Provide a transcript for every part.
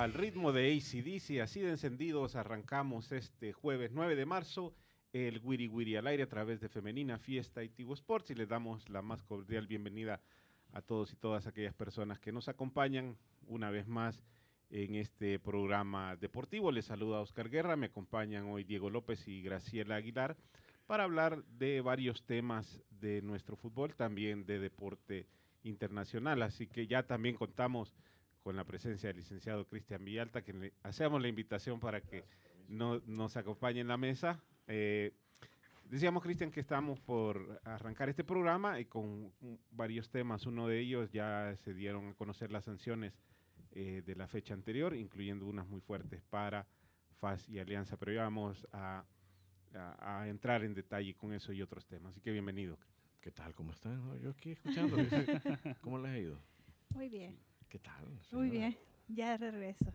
Al ritmo de ACDC, así de encendidos, arrancamos este jueves 9 de marzo el Wiri Wiri al aire a través de Femenina Fiesta y Tigo Sports y les damos la más cordial bienvenida a todos y todas aquellas personas que nos acompañan una vez más en este programa deportivo. Les saluda Oscar Guerra, me acompañan hoy Diego López y Graciela Aguilar para hablar de varios temas de nuestro fútbol, también de deporte internacional. Así que ya también contamos con la presencia del licenciado Cristian Villalta, que le hacemos la invitación para que no, nos acompañe en la mesa. Eh, decíamos, Cristian, que estamos por arrancar este programa y con varios temas. Uno de ellos ya se dieron a conocer las sanciones eh, de la fecha anterior, incluyendo unas muy fuertes para FAS y Alianza, pero ya vamos a, a, a entrar en detalle con eso y otros temas. Así que bienvenido. ¿Qué tal? ¿Cómo están? Yo aquí escuchando. ¿Cómo les ha ido? Muy bien. ¿Qué tal? Muy bien, ya de regreso.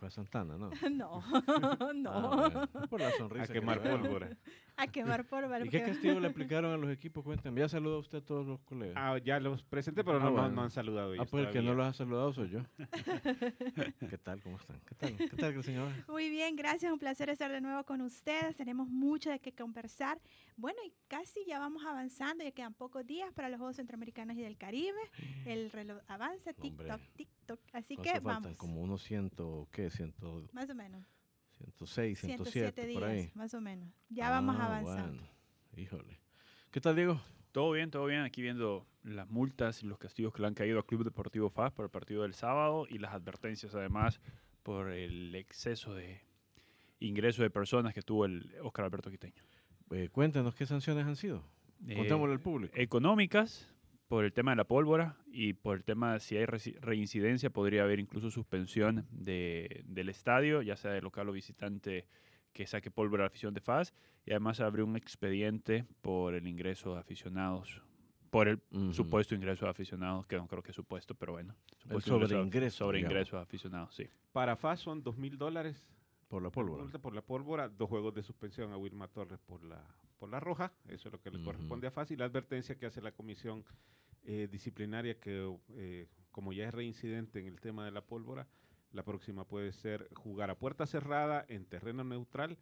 Fue a Santana, ¿no? no, no. Ah, bueno, por la sonrisa. A quemar que veo. pólvora. A quemar pólvora. ¿Y qué castigo le aplicaron a los equipos? Cuéntame. Ya saludó usted a todos los colegas. Ah, ya los presenté, pero Ah, no, bueno. no han saludado Ah, pues el que no los ha saludado soy yo. ¿Qué tal? ¿Cómo están? ¿Qué tal? ¿Qué tal, señora? Muy bien, gracias. Un placer estar de nuevo con ustedes. Tenemos mucho de qué conversar. Bueno, y casi ya vamos avanzando. Ya quedan pocos días para los Juegos Centroamericanos y del Caribe. El reloj avanza. TikTok, TikTok. Así ¿Cuánto que faltan? vamos. Como unos ciento, ¿qué? Ciento, Más o menos. 106, 107 107, días, por ahí. más o menos. Ya vamos Ah, avanzando. bueno. Híjole. ¿Qué tal, Diego? Todo bien, todo bien. Aquí viendo las multas y los castigos que le han caído al Club Deportivo FAS por el partido del sábado y las advertencias además por el exceso de ingreso de personas que tuvo el Oscar Alberto Quiteño. Eh, cuéntanos qué sanciones han sido. Eh, Contémosle al público. Económicas, por el tema de la pólvora y por el tema de si hay reincidencia, podría haber incluso suspensión de, del estadio, ya sea de local o visitante que saque pólvora a la afición de FAS. Y además abrió un expediente por el ingreso de aficionados, por el supuesto ingreso de aficionados, que no creo que es supuesto, pero bueno. supuesto sobreingreso, Sobre digamos. ingreso de aficionados, sí. Para FAS son dos mil dólares Por la pólvora. por la pólvora, dos juegos de suspensión a Wilma Torres por la, por la roja, eso es lo que le corresponde a FAS, y la advertencia que hace la comisión eh, disciplinaria que, eh, como ya es reincidente en el tema de la pólvora, la próxima puede ser jugar a puerta cerrada en terreno neutral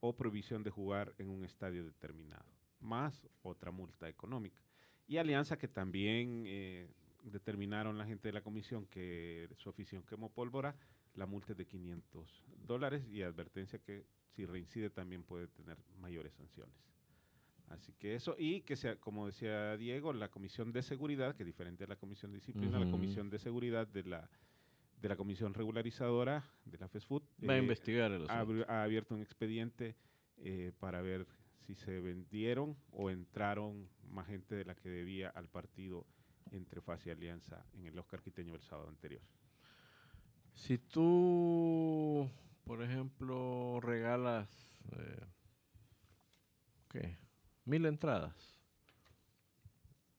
o prohibición de jugar en un estadio determinado, más otra multa económica. Y Alianza que también eh, determinaron la gente de la comisión que su afición quemó pólvora, la multa es de 500 dólares y advertencia que si reincide también puede tener mayores sanciones. Así que eso, y que sea, como decía Diego, la comisión de seguridad, que es diferente a la comisión de disciplina, la comisión de seguridad de la, de la comisión regularizadora de la FESFUT Va a eh, investigar el ha, ha abierto un expediente eh, para ver si se vendieron o entraron más gente de la que debía al partido entre FAS y Alianza en el Oscar Quiteño el sábado anterior. Si tú, por ejemplo, regalas, eh, ¿qué? Mil entradas.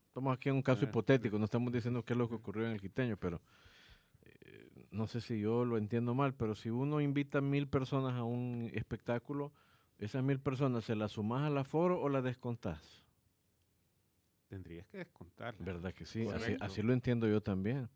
Estamos aquí en un caso Ah, hipotético, no estamos diciendo qué es lo que ocurrió en el quiteño, pero eh, no sé si yo lo entiendo mal, pero si uno invita mil personas a un espectáculo, esas mil personas, ¿se las sumas al aforo o las descontás? Tendrías que descontarla. ¿Verdad que sí? Así, lo entiendo yo también.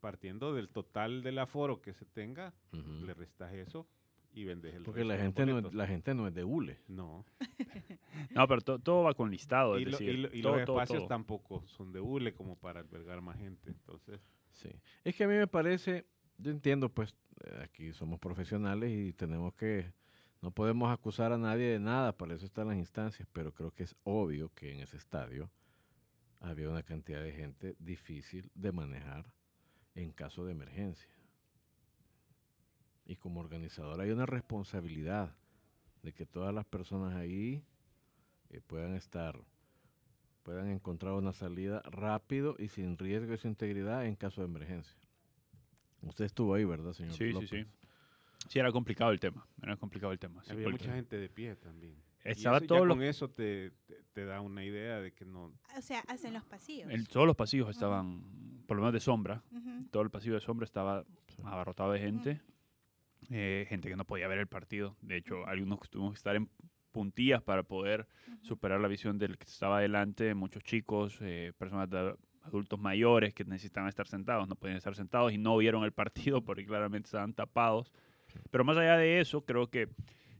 Partiendo del total del aforo que se tenga, le restas eso y vendes el Porque resto la gente, no es, la gente no es de hule. No. No, pero to- todo va con listado, es Y, lo- decir, y lo- y todo, los espacios todo. tampoco son de hule como para albergar más gente. Entonces, Sí. Es que a mí me parece, yo entiendo, pues, eh, aquí somos profesionales y tenemos que No podemos acusar a nadie de nada, para eso están las instancias, pero creo que es obvio que en ese estadio había una cantidad de gente difícil de manejar en caso de emergencia. Y como organizador hay una responsabilidad de que todas las personas ahí eh, puedan estar, puedan encontrar una salida rápido y sin riesgo de su integridad en caso de emergencia. Usted estuvo ahí, ¿verdad, señor? Sí, sí, López? sí. Sí, era complicado el tema. Era complicado el tema. sí, Había porque mucha gente de pie también. Y Estaba eso- ya todo lo- con eso te, te- te da una idea de que no... O sea, hacen los pasillos. el- todos los pasillos estaban, por lo menos de sombra, Ujú. todo el pasillo de sombra estaba abarrotado de gente, eh, gente que no podía ver el partido. De hecho, algunos tuvimos que estar en puntillas para poder superar la visión del que estaba adelante, muchos chicos, eh, personas de adultos mayores que necesitaban estar sentados, no podían estar sentados y no vieron el partido porque claramente estaban tapados. Pero más allá de eso, creo que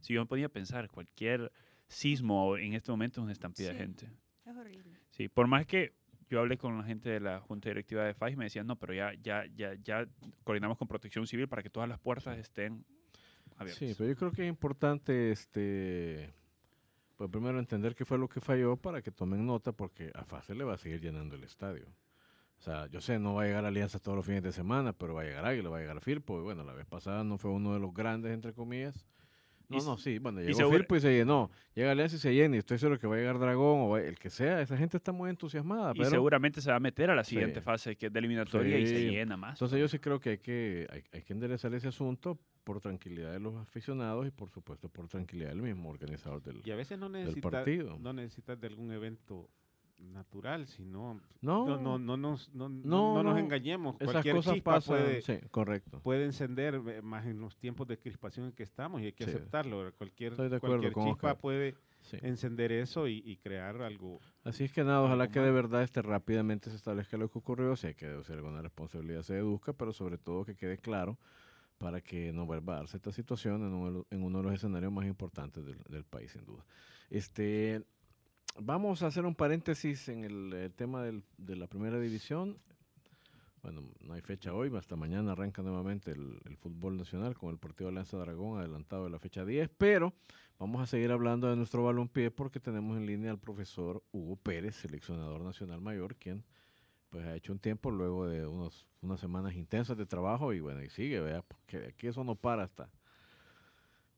si yo me ponía a pensar, cualquier sismo en este momento es una estampida de gente. Es horrible. Sí, por más que yo hablé con la gente de la Junta Directiva de FAIS, me decían, no, pero ya, ya, ya, ya coordinamos con Protección Civil para que todas las puertas estén abiertas. Sí, pero yo creo que es importante, este, pues primero entender qué fue lo que falló para que tomen nota, porque a FASE le va a seguir llenando el estadio. O sea, yo sé, no va a llegar Alianza todos los fines de semana, pero va a llegar Águila, va a llegar Firpo. Y bueno, la vez pasada no fue uno de los grandes, entre comillas. No, Y no, sí, bueno, y llegó seguro- Firpo y se llenó. Llega Alianza y se llena, y estoy seguro que va a llegar Dragón o el que sea. Esa gente está muy entusiasmada. Y pero- seguramente se va a meter a la Sí. siguiente fase, que es de eliminatoria, y se llena más. Entonces yo sí creo que hay que, hay, hay que enderezar ese asunto por tranquilidad de los aficionados y por supuesto por tranquilidad del mismo organizador del... Y a veces no del necesitas, partido. no necesitas de algún evento natural, sino... No, No, no, no, nos, no, no- No, no nos no. engañemos. esas Cualquier cosas chispa pasan. puede, sí, correcto. puede encender, eh, más en los tiempos de crispación en que estamos, y hay que Sí. aceptarlo. Cualquier, cualquier chispa Oscar. puede sí. encender eso y, y crear algo. Así es que nada, ojalá que de verdad este rápidamente se establezca lo que ocurrió, si hay que deducir alguna responsabilidad se deduzca, pero sobre todo que quede claro para que no vuelva a darse esta situación en uno de los, en uno de los escenarios más importantes del, del país, sin duda. Este, vamos a hacer un paréntesis en el, tema del- de la primera división. Bueno, no hay fecha hoy, hasta mañana arranca nuevamente el, fútbol nacional con el partido Alianza Dragón adelantado de la fecha 10, pero vamos a seguir hablando de nuestro balompié porque tenemos en línea al profesor Hugo Pérez, seleccionador nacional mayor, quien pues ha hecho un tiempo luego de unos, unas semanas intensas de trabajo y bueno, y sigue, vea, porque aquí eso no para hasta.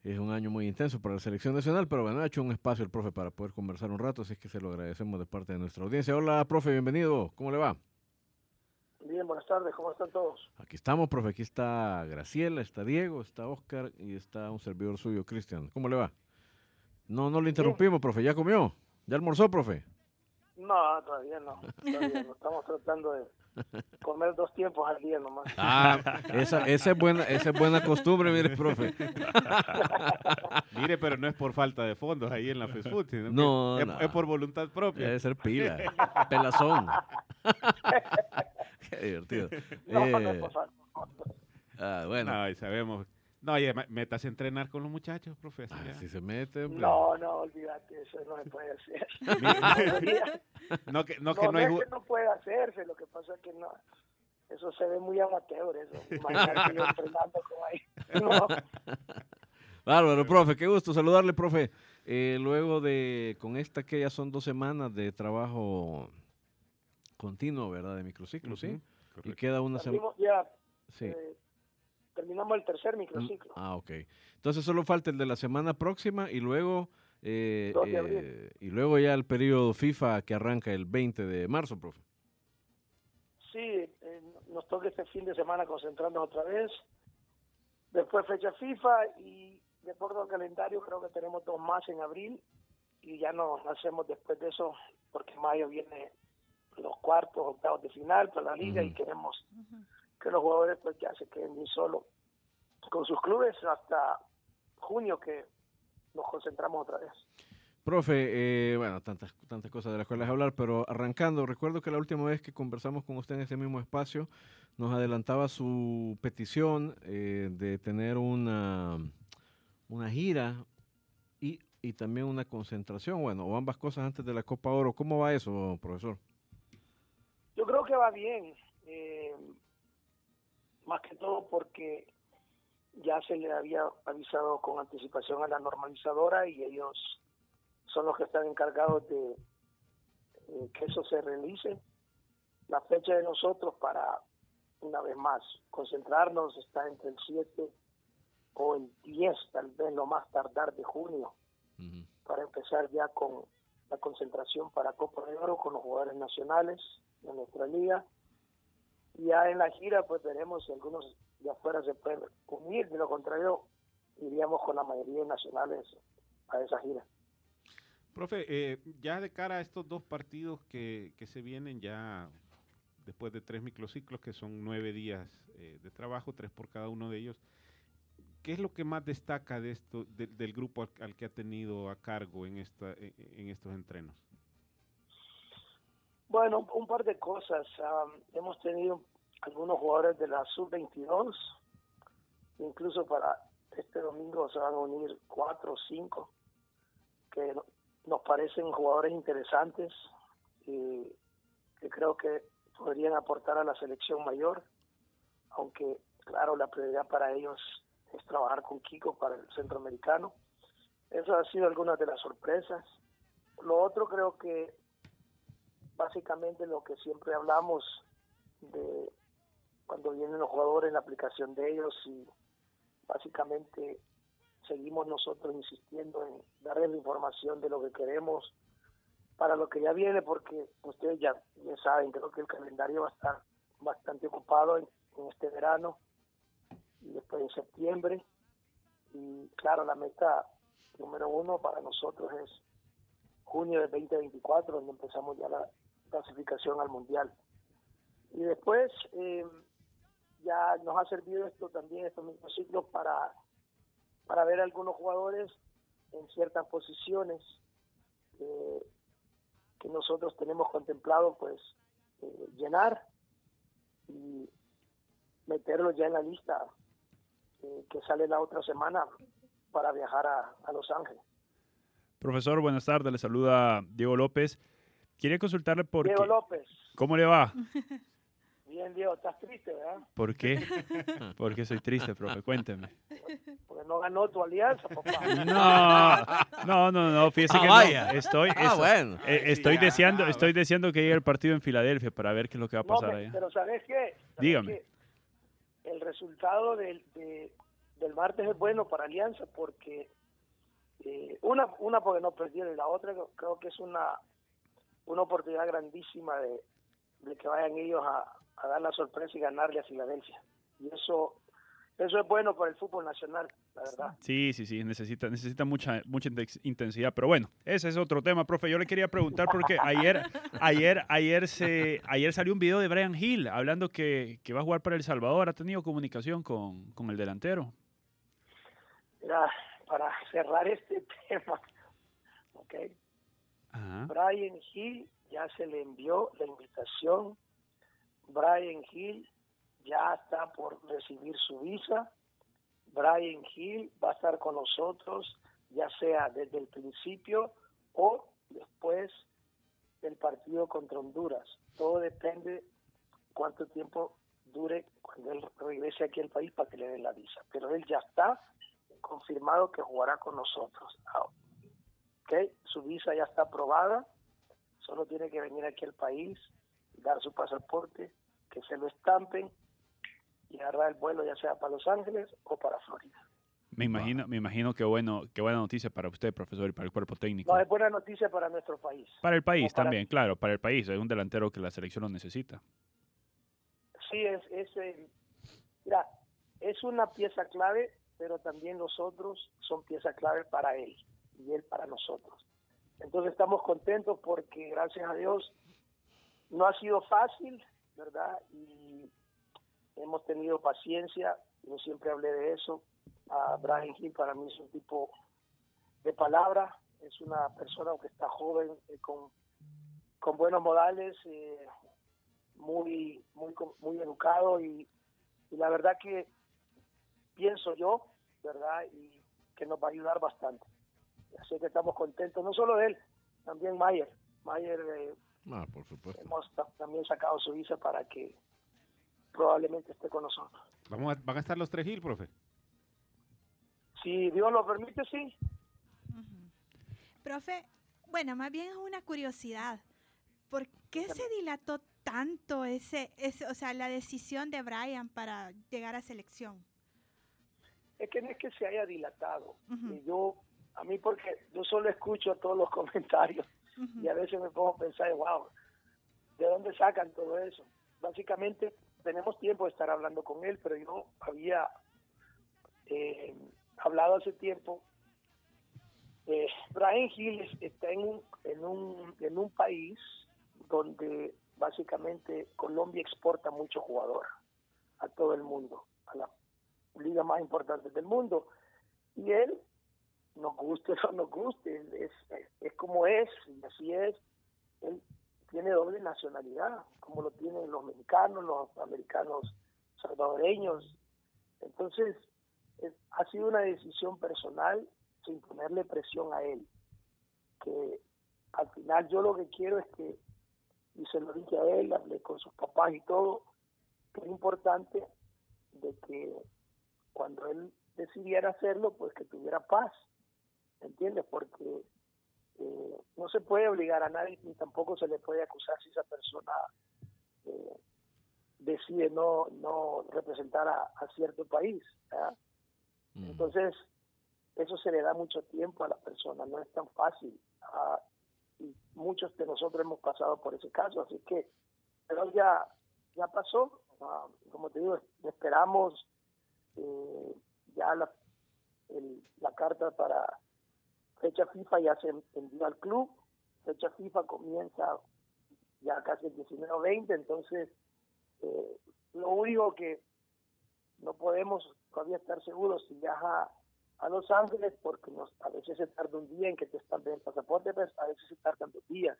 Es un año muy intenso para la selección nacional, pero bueno, ha hecho un espacio el profe para poder conversar un rato, así que se lo agradecemos de parte de nuestra audiencia. Hola, profe, bienvenido, ¿cómo le va? Bien, buenas tardes, ¿cómo están todos? Aquí estamos, profe, aquí está Graciela, está Diego, está Oscar y está un servidor suyo, Cristian. ¿Cómo le va? No, no le interrumpimos, profe, ¿ya comió? ¿Ya almorzó, profe? No, todavía no. Todavía no. Estamos tratando de comer dos tiempos al día nomás. Ah, esa, esa, es buena, esa es buena costumbre, mire, profe. Mire, pero no es por falta de fondos ahí en la fast food, sino que No, es, no. es por voluntad propia. Debe ser pila, pelazón. Qué divertido. No, no Eh, es por falta. ah, bueno, No, y sabemos. No, y me- metas a entrenar con los muchachos, profesor. ah, si se mete, hombre. No, no, olvídate, eso no se puede hacer. No, que no, No, que no no hay es que no puede hacerse, lo que pasa es que no. Eso se ve muy amateur, eso. Imagínate yo entrenando como ahí. No, Bárbaro, profe, qué gusto saludarle, profe. Eh, luego de, con esta que ya son dos semanas de trabajo continuo, ¿verdad? De microciclo, ¿sí? Y queda una semana. ya, Sí. eh, terminamos el tercer microciclo. Ah, ok. Entonces solo falta el de la semana próxima y luego eh, 2 de abril. eh, y luego ya el periodo FIFA que arranca el 20 de marzo, profe. Sí, eh, nos toca este fin de semana concentrarnos otra vez. Después fecha FIFA y de acuerdo al calendario creo que tenemos dos más en abril y ya nos hacemos después de eso porque en mayo viene los cuartos, octavos de final para la liga y queremos. Que los jugadores pues ya se queden bien solo con sus clubes hasta junio que nos concentramos otra vez. Profe, eh, bueno, tantas, tantas cosas de las cuales hablar, pero arrancando, recuerdo que la última vez que conversamos con usted en ese mismo espacio, nos adelantaba su petición eh, de tener una, una gira y, y también una concentración, bueno, o ambas cosas antes de la Copa Oro. ¿Cómo va eso, profesor? Yo creo que va bien, eh, más que todo porque ya se le había avisado con anticipación a la normalizadora y ellos son los que están encargados de que eso se realice. La fecha de nosotros para, una vez más, concentrarnos está entre el 7 o el 10, tal vez lo más tardar de junio, para empezar ya con la concentración para Copa de Oro con los jugadores nacionales de nuestra liga. Ya en la gira, pues veremos si algunos de afuera se pueden unir, de lo contrario, iríamos con la mayoría de nacionales a esa gira. Profe, eh, ya de cara a estos dos partidos que, que, se vienen ya después de tres microciclos, que son nueve días eh, de trabajo, tres por cada uno de ellos, ¿qué es lo que más destaca de esto, del grupo al, que ha tenido a cargo en, esta, en estos entrenos? Bueno, un par de cosas. hemos tenido algunos jugadores de la sub-22, incluso para este domingo se van a unir cuatro o cinco, que nos parecen jugadores interesantes y que creo que podrían aportar a la selección mayor, aunque claro, la prioridad para ellos es trabajar con Kiko para el centroamericano. Eso ha sido algunas de las sorpresas. Lo otro creo que básicamente lo que siempre hablamos de cuando vienen los jugadores, la aplicación de ellos y básicamente seguimos nosotros insistiendo en darles la información de lo que queremos para lo que ya viene, porque ustedes ya, ya saben, creo que el calendario va a estar bastante ocupado en, este verano y después en septiembre. Y claro, la meta número uno para nosotros es junio de 2024, donde empezamos ya la clasificación al Mundial. Y después eh, ya nos ha servido esto también, estos mismos ciclos, para para ver algunos jugadores en ciertas posiciones eh, que nosotros tenemos contemplado pues eh, llenar y meterlos ya en la lista que sale la otra semana para viajar a, a, Los Ángeles. Profesor, buenas tardes, le saluda Diego López. Quería consultarle por Diego López. ¿Cómo le va? Bien, Diego, estás triste, ¿verdad? ¿Por qué? ¿Por qué soy triste, profe? Cuénteme. Porque no ganó tu alianza, papá. No, no, no, no fíjese ah, que vaya. no. Estoy, ah, bueno. Eh, estoy, deseando, estoy deseando que llegue el partido en Filadelfia para ver qué es lo que va a pasar no, allá. Pero ¿sabes qué? Dígame. El resultado del, del martes es bueno para Alianza porque eh, una, una porque no perdieron y la otra creo que es una, una oportunidad grandísima de, de que vayan ellos a, a dar la sorpresa y ganarle a Filadelfia. Y eso eso es bueno para el fútbol nacional, la verdad. Sí, sí, sí, necesita, necesita mucha, mucha intensidad. Pero bueno, ese es otro tema, profe. Yo le quería preguntar porque ayer, ayer, ayer se, ayer salió un video de Brian Hill hablando que, que va a jugar para El Salvador. ¿Ha tenido comunicación con, con el delantero? Mira, para cerrar este tema, ok. Brian Hill ya se le envió la invitación Brian Hill ya está por recibir su visa. Brian Hill va a estar con nosotros, ya sea desde el principio o después del partido contra Honduras. Todo depende cuánto tiempo dure cuando él regrese aquí al país para que le den la visa. Pero él ya está confirmado que jugará con nosotros. ¿Okay? Su visa ya está aprobada, solo tiene que venir aquí al país, dar su pasaporte, que se lo estampen y agarrar el vuelo ya sea para Los Ángeles o para Florida. Me imagino, me imagino que bueno, qué buena noticia para usted, profesor, y para el cuerpo técnico. No, es buena noticia para nuestro país. Para el país también, claro, para el país. Es un delantero que la selección lo necesita. Sí, es, es eh, mira, es una pieza clave, pero también nosotros son pieza clave para él y él para nosotros. Entonces estamos contentos porque gracias a Dios no ha sido fácil, ¿verdad? Y hemos tenido paciencia, yo siempre hablé de eso. A Brian Hill para mí es un tipo de palabra, es una persona que está joven, eh, con, buenos modales, eh, muy, muy, muy educado y, la verdad que pienso yo, ¿verdad? Y que nos va a ayudar bastante. Así que estamos contentos, no solo de él, también Mayer. Mayer eh, Ah, por supuesto. Hemos también sacado su visa para que probablemente esté con nosotros. Vamos ¿Van a estar los tres Gil, profe? Si Dios lo permite, sí. Profe, bueno, más bien es una curiosidad. ¿Por qué se dilató tanto ese, ese, o sea, la decisión de Brian para llegar a selección? Es que no es que se haya dilatado. Y yo, a mí porque yo solo escucho todos los comentarios y a veces me pongo a pensar, wow, ¿de dónde sacan todo eso? Básicamente tenemos tiempo de estar hablando con él, pero yo había eh, hablado hace tiempo. Eh, Brian Hill es- está en un, en, un, en un país donde básicamente Colombia exporta mucho jugador a todo el mundo, a la liga más importante del mundo. Y él, nos guste o no nos guste, es, es, como es, y así es. Él tiene doble nacionalidad, como lo tienen los mexicanos, los americanos salvadoreños. Entonces, es- ha sido una decisión personal sin ponerle presión a él. Que al final yo lo que quiero es que, y se lo dije a él, hablé con sus papás y todo, que es importante de que cuando él decidiera hacerlo, pues que tuviera paz, ¿entiendes? Porque eh, no se puede obligar a nadie ni tampoco se le puede acusar si esa persona eh, decide no no representar a, a cierto país. Mm. Entonces, eso se le da mucho tiempo a la persona, no es tan fácil. Ah, y muchos de nosotros hemos pasado por ese caso, así que, pero ya, ya pasó. Ah, como te digo, esperamos eh, ya la, el- la carta para fecha FIFA ya se envió al club, fecha FIFA comienza ya casi el 19 o 20, entonces eh, lo único que no podemos todavía estar seguros si viaja a Los Ángeles porque nos, a veces se tarda un día en que te están el pasaporte, pues a veces se tardan dos días.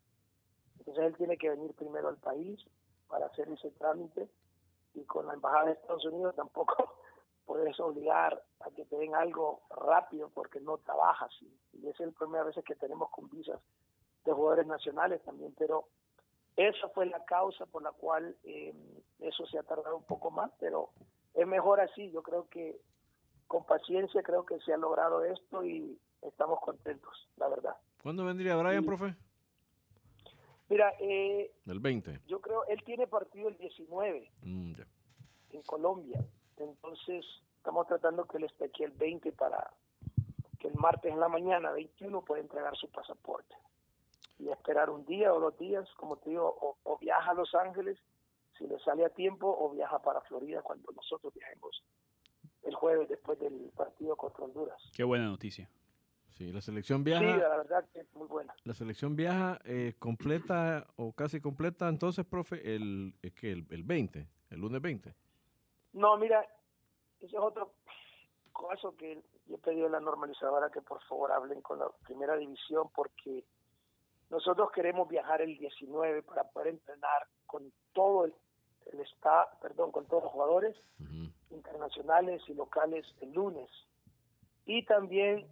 Entonces él tiene que venir primero al país para hacer ese trámite y con la embajada de Estados Unidos tampoco puedes obligar a que te den algo rápido porque no trabajas y, y es la primera vez que tenemos con visas de jugadores nacionales también, pero esa fue la causa por la cual eh, eso se ha tardado un poco más, pero es mejor así. Yo creo que con paciencia creo que se ha logrado esto y estamos contentos, la verdad. ¿Cuándo vendría Brian, Sí. profe? Mira, eh, El 20. yo creo él tiene partido el 19 Mm, en Colombia, entonces estamos tratando que él esté aquí el 20 para que el martes en la mañana 21 pueda entregar su pasaporte y esperar un día o dos días, como te digo, o, o viaja a Los Ángeles si le sale a tiempo o viaja para Florida cuando nosotros viajemos el jueves después del partido contra Honduras. Qué buena noticia. Sí, la selección Sí, viaja, la verdad que es muy buena. la selección viaja eh, completa o casi completa, entonces, profe, el, es que el, el 20, el lunes 20. No, mira, ese es otro caso que yo he pedido a la normalizadora que por favor hablen con la primera división porque nosotros queremos viajar el 19 para poder entrenar con todo el, perdón, con todos los jugadores internacionales y locales el lunes. Y también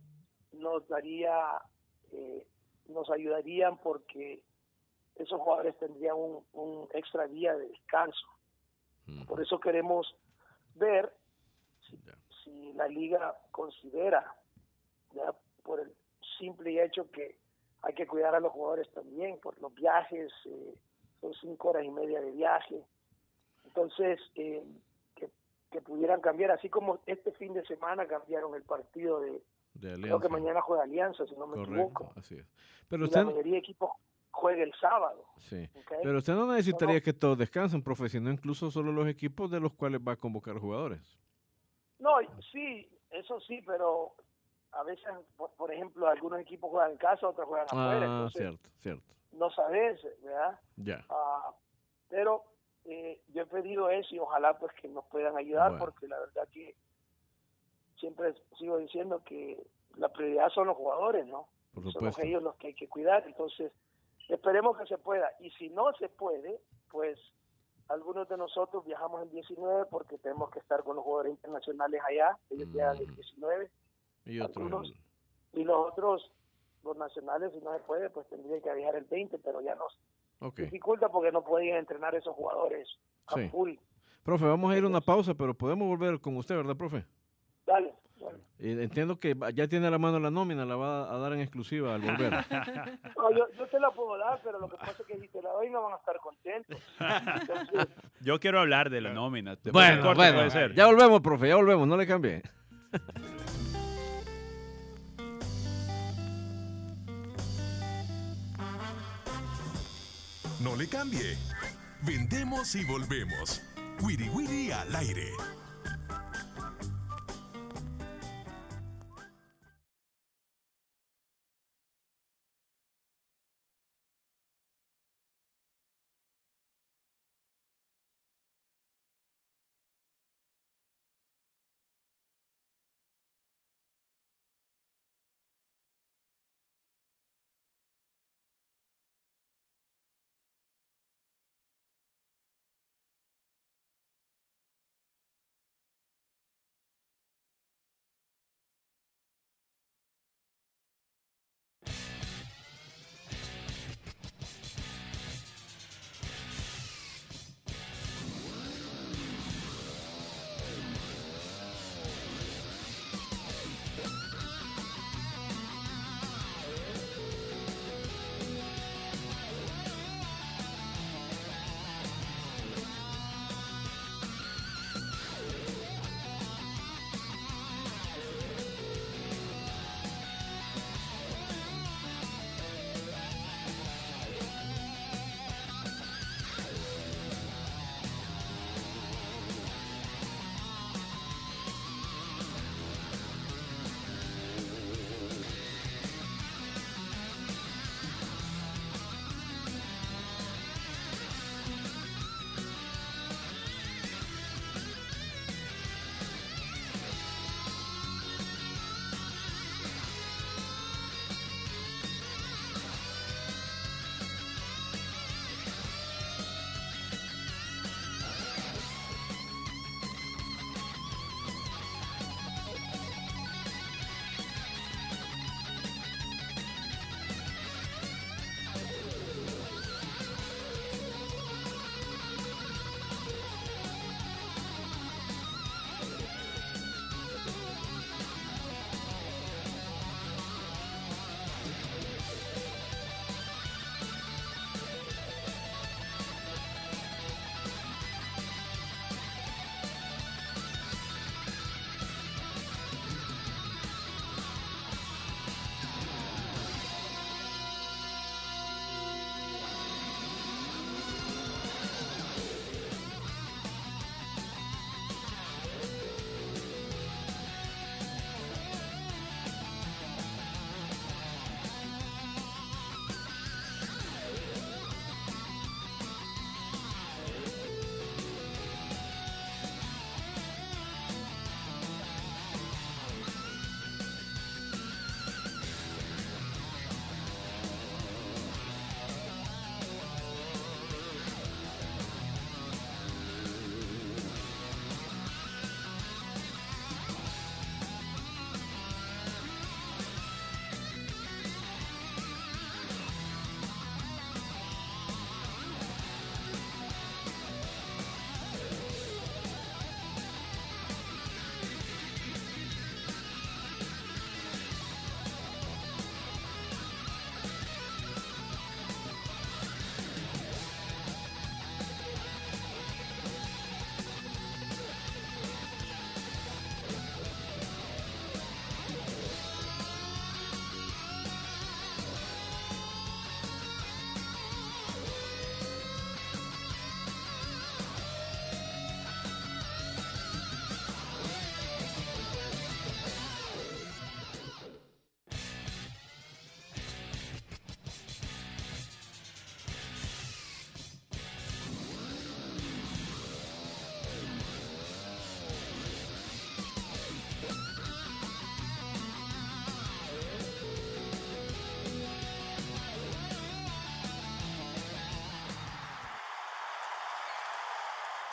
nos daría, eh, nos ayudarían porque esos jugadores tendrían un, un extra día de descanso. Por eso queremos ver si la liga considera, ya por el simple hecho que hay que cuidar a los jugadores también, por los viajes, eh, son cinco horas y media de viaje. Entonces, eh, que, que pudieran cambiar, así como este fin de semana cambiaron el partido de, De creo alianza. que mañana juega Alianza, si no me Correcto, equivoco. así es. Pero Y usted, la mayoría de equipos juega el sábado. sí. Pero usted no necesitaría No, que todos descansen, profe, sino incluso solo los equipos de los cuales va a convocar jugadores. No, sí, eso sí, pero a veces, por, por ejemplo, algunos equipos juegan en casa, otros juegan afuera. Ah, entonces cierto, cierto. no sabes, ¿verdad? Ya. Ah, pero eh, yo he pedido eso y ojalá pues que nos puedan ayudar Bueno. porque la verdad que siempre sigo diciendo que la prioridad son los jugadores, ¿no? Por Son ellos los que hay que cuidar, entonces esperemos que se pueda y si no se puede, pues algunos de nosotros viajamos el 19 porque tenemos que estar con los jugadores internacionales allá, ellos llegan el Mm. 19 Y otro, algunos- el- y los otros, los nacionales, si no se puede, pues tendrían que viajar el 20, pero ya nos ok. dificulta porque no podían entrenar esos jugadores a Sí. full. Profe, vamos a ir a una pausa, pero podemos volver con usted, ¿verdad, profe? Dale, entiendo que ya tiene a la mano la nómina, la va a dar en exclusiva al volver. No, yo, yo te la puedo dar, pero lo que pasa es que si te la doy no van a estar contentos. Entonces, Yo quiero hablar de la nómina. ¿Te parece bueno, corto? bueno, Puede ser. ya volvemos, profe, ya volvemos, no le cambie. No le cambie. Vendemos y volvemos. Wiri Wiri al aire.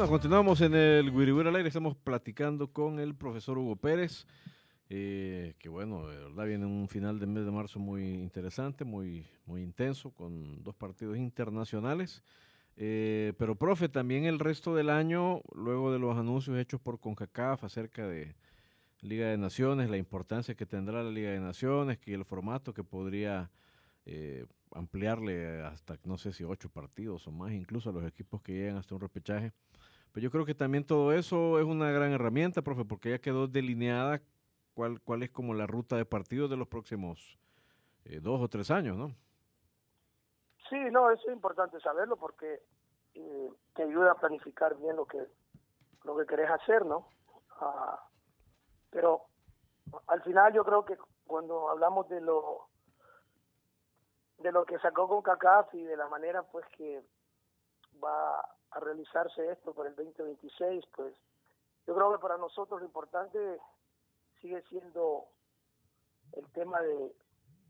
Bueno, continuamos en el Guiriguira al aire. Estamos platicando con el profesor Hugo Pérez. Eh, que bueno, de verdad viene un final de mes de marzo muy interesante, muy, muy intenso, con dos partidos internacionales. Eh, pero, profe, también el resto del año, luego de los anuncios hechos por CONCACAF acerca de Liga de Naciones, la importancia que tendrá la Liga de Naciones, que el formato que podría eh, ampliarle hasta, no sé si ocho partidos o más, incluso a los equipos que llegan hasta un repechaje. Pero yo creo que también todo eso es una gran herramienta, profe, porque ya quedó delineada cuál, cuál es como la ruta de partidos de los próximos eh, dos o tres años, ¿no? Sí, no, eso es importante saberlo porque eh, te ayuda a planificar bien lo que lo que querés hacer, ¿no? Ah, pero al final yo creo que cuando hablamos de lo de lo que sacó con CACAF y de la manera pues que va a realizarse esto por el 2026, pues yo creo que para nosotros lo importante sigue siendo el tema de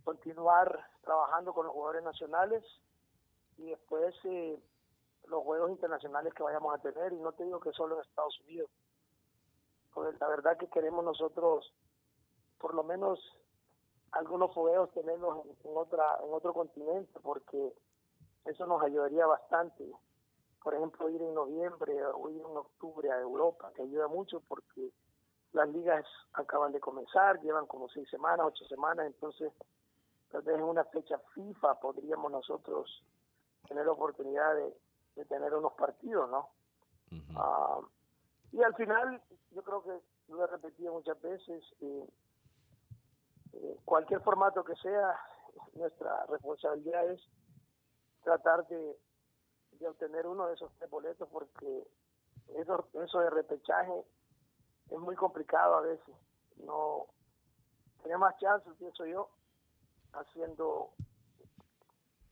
continuar trabajando con los jugadores nacionales y después eh, los juegos internacionales que vayamos a tener, y no te digo que solo en Estados Unidos, porque la verdad que queremos nosotros por lo menos algunos fogueos tenerlos en, otra en otro continente porque eso nos ayudaría bastante por ejemplo ir en noviembre o ir en octubre a Europa que ayuda mucho porque las ligas acaban de comenzar llevan como seis semanas ocho semanas entonces tal vez en una fecha FIFA podríamos nosotros tener la oportunidad de, tener unos partidos no ah, y al final yo creo que lo he repetido muchas veces eh, eh, cualquier formato que sea, nuestra responsabilidad es tratar de, obtener uno de esos tres boletos porque eso, eso de repechaje es muy complicado a veces. No tiene más chances, pienso yo, haciendo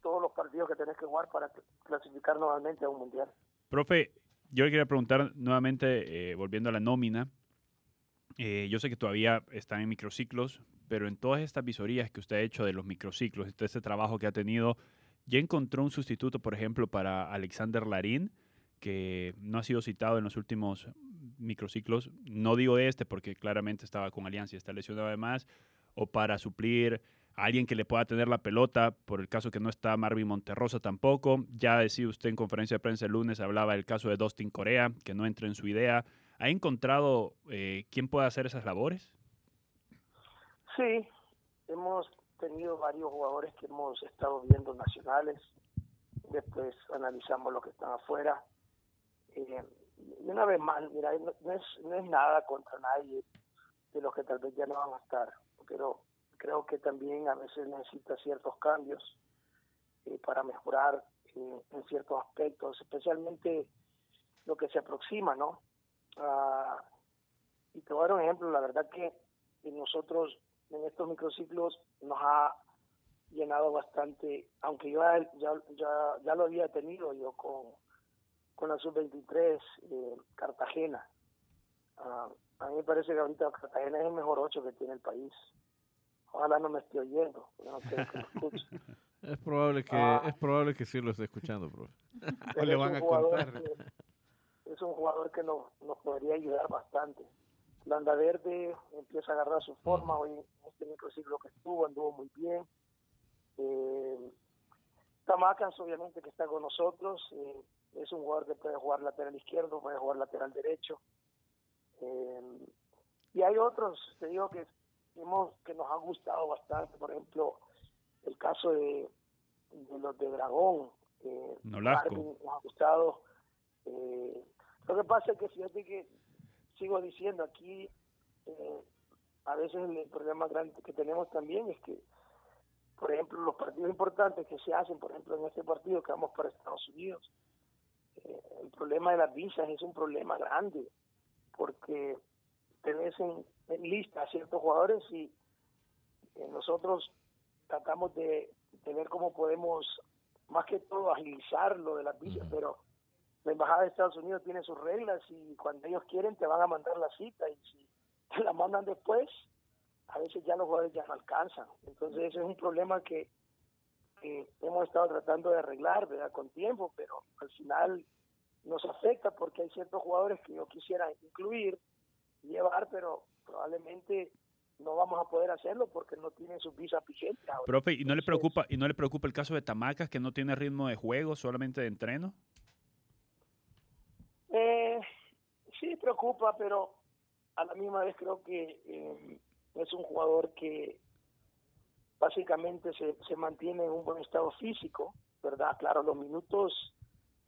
todos los partidos que tenés que jugar para clasificar nuevamente a un mundial. Profe, yo le quería preguntar nuevamente, eh, volviendo a la nómina, eh, yo sé que todavía están en microciclos, pero en todas estas visorías que usted ha hecho de los microciclos, de todo este trabajo que ha tenido, ¿ya encontró un sustituto, por ejemplo, para Alexander Larín, que no ha sido citado en los últimos microciclos? No digo este porque claramente estaba con Alianza y está lesionado además, o para suplir a alguien que le pueda tener la pelota, por el caso que no está Marvin Monterrosa tampoco. Ya decía usted en conferencia de prensa el lunes, hablaba del caso de Dustin Corea, que no entra en su idea. ¿Ha encontrado eh, quién puede hacer esas labores? Sí, hemos tenido varios jugadores que hemos estado viendo nacionales, después analizamos lo que están afuera. Eh, y una vez más, mira, no, es, no es nada contra nadie de los que tal vez ya no van a estar, pero creo que también a veces necesita ciertos cambios eh, para mejorar eh, en ciertos aspectos, especialmente lo que se aproxima, ¿no? Ah, y te voy a dar un ejemplo, la verdad que nosotros en estos microciclos nos ha llenado bastante, aunque yo ya, ya, ya lo había tenido yo con, con la sub-23 eh, Cartagena. Ah, a mí me parece que ahorita Cartagena es el mejor 8 que tiene el país. Ojalá no me esté oyendo, Es probable que ah. es probable que sí lo esté escuchando, profe. o le van a contar. es un jugador que nos, nos podría ayudar bastante. Landa Verde empieza a agarrar su forma hoy en este microciclo que estuvo, anduvo muy bien. Eh, Tamacas, obviamente, que está con nosotros, eh, es un jugador que puede jugar lateral izquierdo, puede jugar lateral derecho. Eh, y hay otros, te digo, que, hemos, que nos han gustado bastante, por ejemplo, el caso de, los de Dragón, eh, nos ha gustado. Eh, lo que pasa es que fíjate que sigo diciendo, aquí eh, a veces el problema grande que tenemos también es que, por ejemplo, los partidos importantes que se hacen, por ejemplo, en este partido que vamos para Estados Unidos, eh, el problema de las visas es un problema grande, porque tenés en, lista a ciertos jugadores y eh, nosotros tratamos de, de, ver cómo podemos, más que todo, agilizar lo de las visas, pero la embajada de Estados Unidos tiene sus reglas y cuando ellos quieren te van a mandar la cita y si te la mandan después, a veces ya los jugadores ya no alcanzan. Entonces ese es un problema que, hemos estado tratando de arreglar, ¿verdad? Con tiempo, pero al final nos afecta porque hay ciertos jugadores que yo quisiera incluir, llevar, pero probablemente no vamos a poder hacerlo porque no tienen sus visas vigentes. ahora. Profe, ¿y no le preocupa y no le preocupa el caso de Tamacas que no tiene ritmo de juego, solamente de entreno? Eh, sí, preocupa, pero a la misma vez creo que eh, es un jugador que básicamente se, se mantiene en un buen estado físico, ¿verdad? Claro, los minutos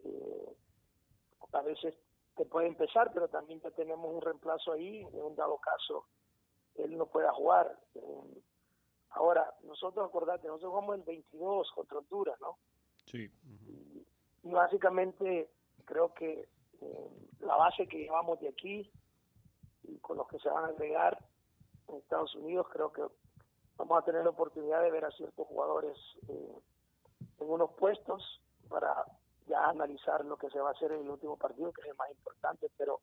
eh, a veces te puede empezar, pero también ya tenemos un reemplazo ahí, en un dado caso él no pueda jugar. Eh, ahora, nosotros, acordate, nosotros jugamos el 22 contra Honduras, ¿no? Sí. y básicamente creo que eh, la base que llevamos de aquí y con los que se van a agregar en Estados Unidos creo que vamos a tener la oportunidad de ver a ciertos jugadores eh, en unos puestos para ya analizar lo que se va a hacer en el último partido que es el más importante. Pero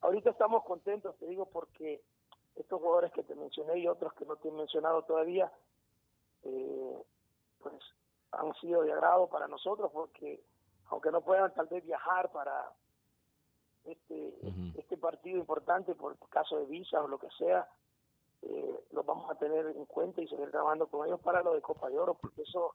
ahorita estamos contentos te digo porque estos jugadores que te mencioné y otros que no te he mencionado todavía eh, pues han sido de agrado para nosotros porque aunque no puedan tal vez viajar para este este partido importante por caso de visa o lo que sea eh, los vamos a tener en cuenta y seguir trabajando con ellos para lo de Copa de Oro porque eso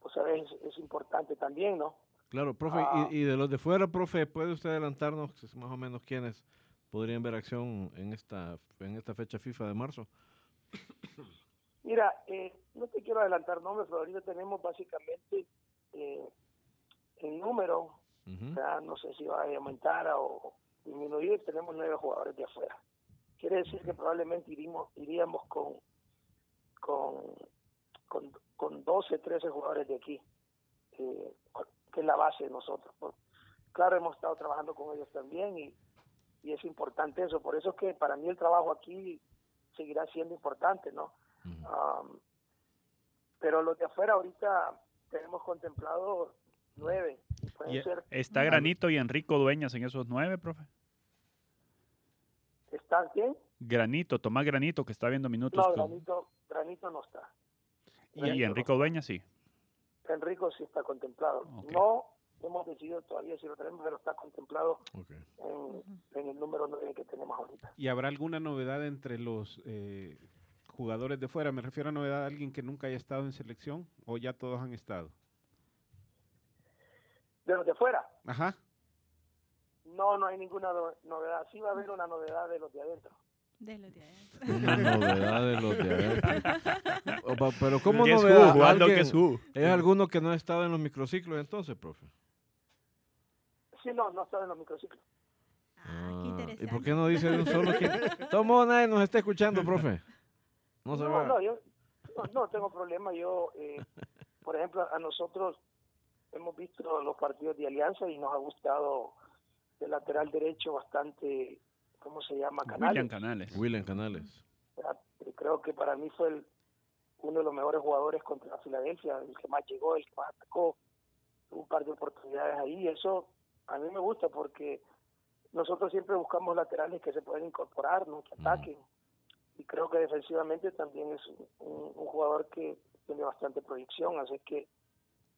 pues a veces es importante también no Claro, profe, Ah. y, y de los de fuera, profe, ¿puede usted adelantarnos más o menos quiénes podrían ver acción en esta, en esta fecha FIFA de marzo? Mira, eh, no te quiero adelantar nombres, pero ahorita tenemos básicamente eh, el número, Ujú. o sea, no sé si va a aumentar o disminuir, tenemos nueve jugadores de afuera. Quiere decir que probablemente iríamos, iríamos con, con, con, con 12, 13 jugadores de aquí, eh, que es la base de nosotros. Por- Claro, hemos estado trabajando con ellos también y, y es importante eso. Por eso es que para mí el trabajo aquí seguirá siendo importante, ¿no? Um, pero los de afuera ahorita tenemos contemplado nueve. Pueden Y ser, ¿Está Granito y Enrico Dueñas en esos nueve, profe? ¿están quién? Granito, Tomás Granito, que está viendo minutos. No, con- Granito, Granito no está. y, Granito y no Enrico está. Dueñas sí. Enrico sí está contemplado. No hemos decidido todavía si lo tenemos, pero está contemplado Ok. en, en el número nueve que tenemos ahorita. ¿Y habrá alguna novedad entre los eh, jugadores de fuera? Me refiero a novedad a alguien que nunca haya estado en selección o ya todos han estado. De los de afuera, Ajá. no, no hay ninguna no- novedad. Sí va a haber una novedad de los de adentro. De los de adentro. Una novedad de los de adentro. Pero ¿cómo Guess novedad? who, jugando ¿Alguien- Guess who. ¿Es alguno que no ha estado en los microciclos entonces, profe? Sí, no, no está en los microciclos. Ah, qué Ah, ¿Y interesante. por qué no dice de un solo que... Tomo, nadie nos está escuchando, profe. No se No, va. no, yo no, no tengo problema. Yo, eh, por ejemplo, a nosotros hemos visto los partidos de Alianza y nos ha gustado el lateral derecho bastante, ¿cómo se llama? William Canales. Canales. William Canales. Sea, Creo que para mí fue el- uno de los mejores jugadores contra Filadelfia, el que más llegó, el que más atacó. Tuvo un par de oportunidades ahí. Eso a mí me gusta porque nosotros siempre buscamos laterales que se pueden incorporar, ¿no? que ataquen. Y creo que defensivamente también es un, un- un jugador que tiene bastante proyección, así que